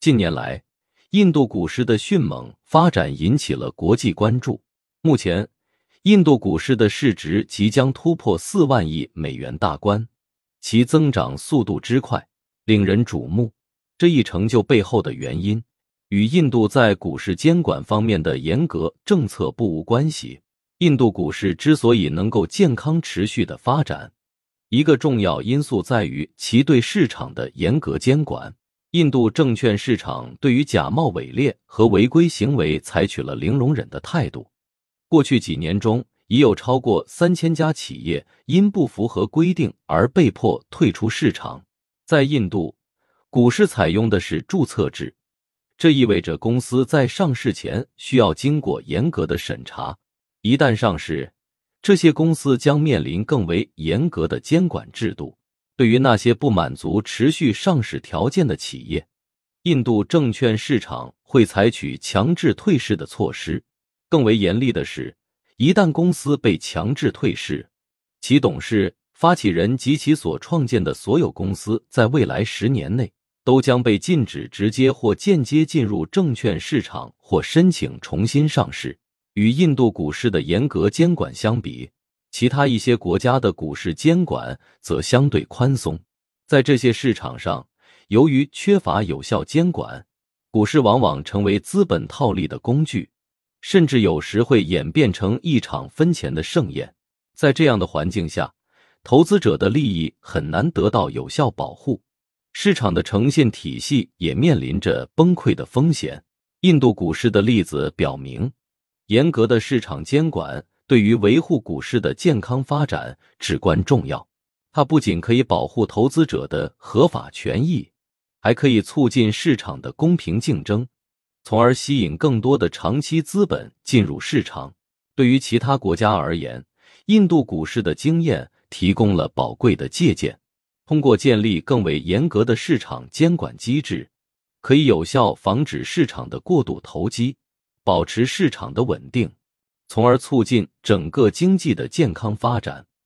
近年来，印度股市的迅猛发展引起了国际关注。目前，印度股市的市值即将突破四万亿美元大关，其增长速度之快令人瞩目。这一成就背后的原因，与印度在股市监管方面的严格政策不无关系。印度股市之所以能够健康持续的发展，一个重要因素在于其对市场的严格监管。印度证券市场对于假冒伪劣和违规行为采取了零容忍的态度。过去几年中，已有超过三千家企业因不符合规定而被迫退出市场。在印度，股市采用的是注册制，这意味着公司在上市前需要经过严格的审查。一旦上市，这些公司将面临更为严格的监管制度。对于那些不满足持续上市条件的企业，印度证券市场会采取强制退市的措施。更为严厉的是，一旦公司被强制退市，其董事、发起人及其所创建的所有公司在未来十年内都将被禁止直接或间接进入证券市场或申请重新上市。与印度股市的严格监管相比，其他一些国家的股市监管则相对宽松。在这些市场上，由于缺乏有效监管，股市往往成为资本套利的工具。甚至有时会演变成一场分钱的盛宴。在这样的环境下，投资者的利益很难得到有效保护，市场的诚信体系也面临着崩溃的风险。印度股市的例子表明，严格的市场监管对于维护股市的健康发展至关重要。它不仅可以保护投资者的合法权益，还可以促进市场的公平竞争。从而吸引更多的长期资本进入市场。对于其他国家而言，印度股市的经验提供了宝贵的借鉴。通过建立更为严格的市场监管机制，可以有效防止市场的过度投机，保持市场的稳定，从而促进整个经济的健康发展。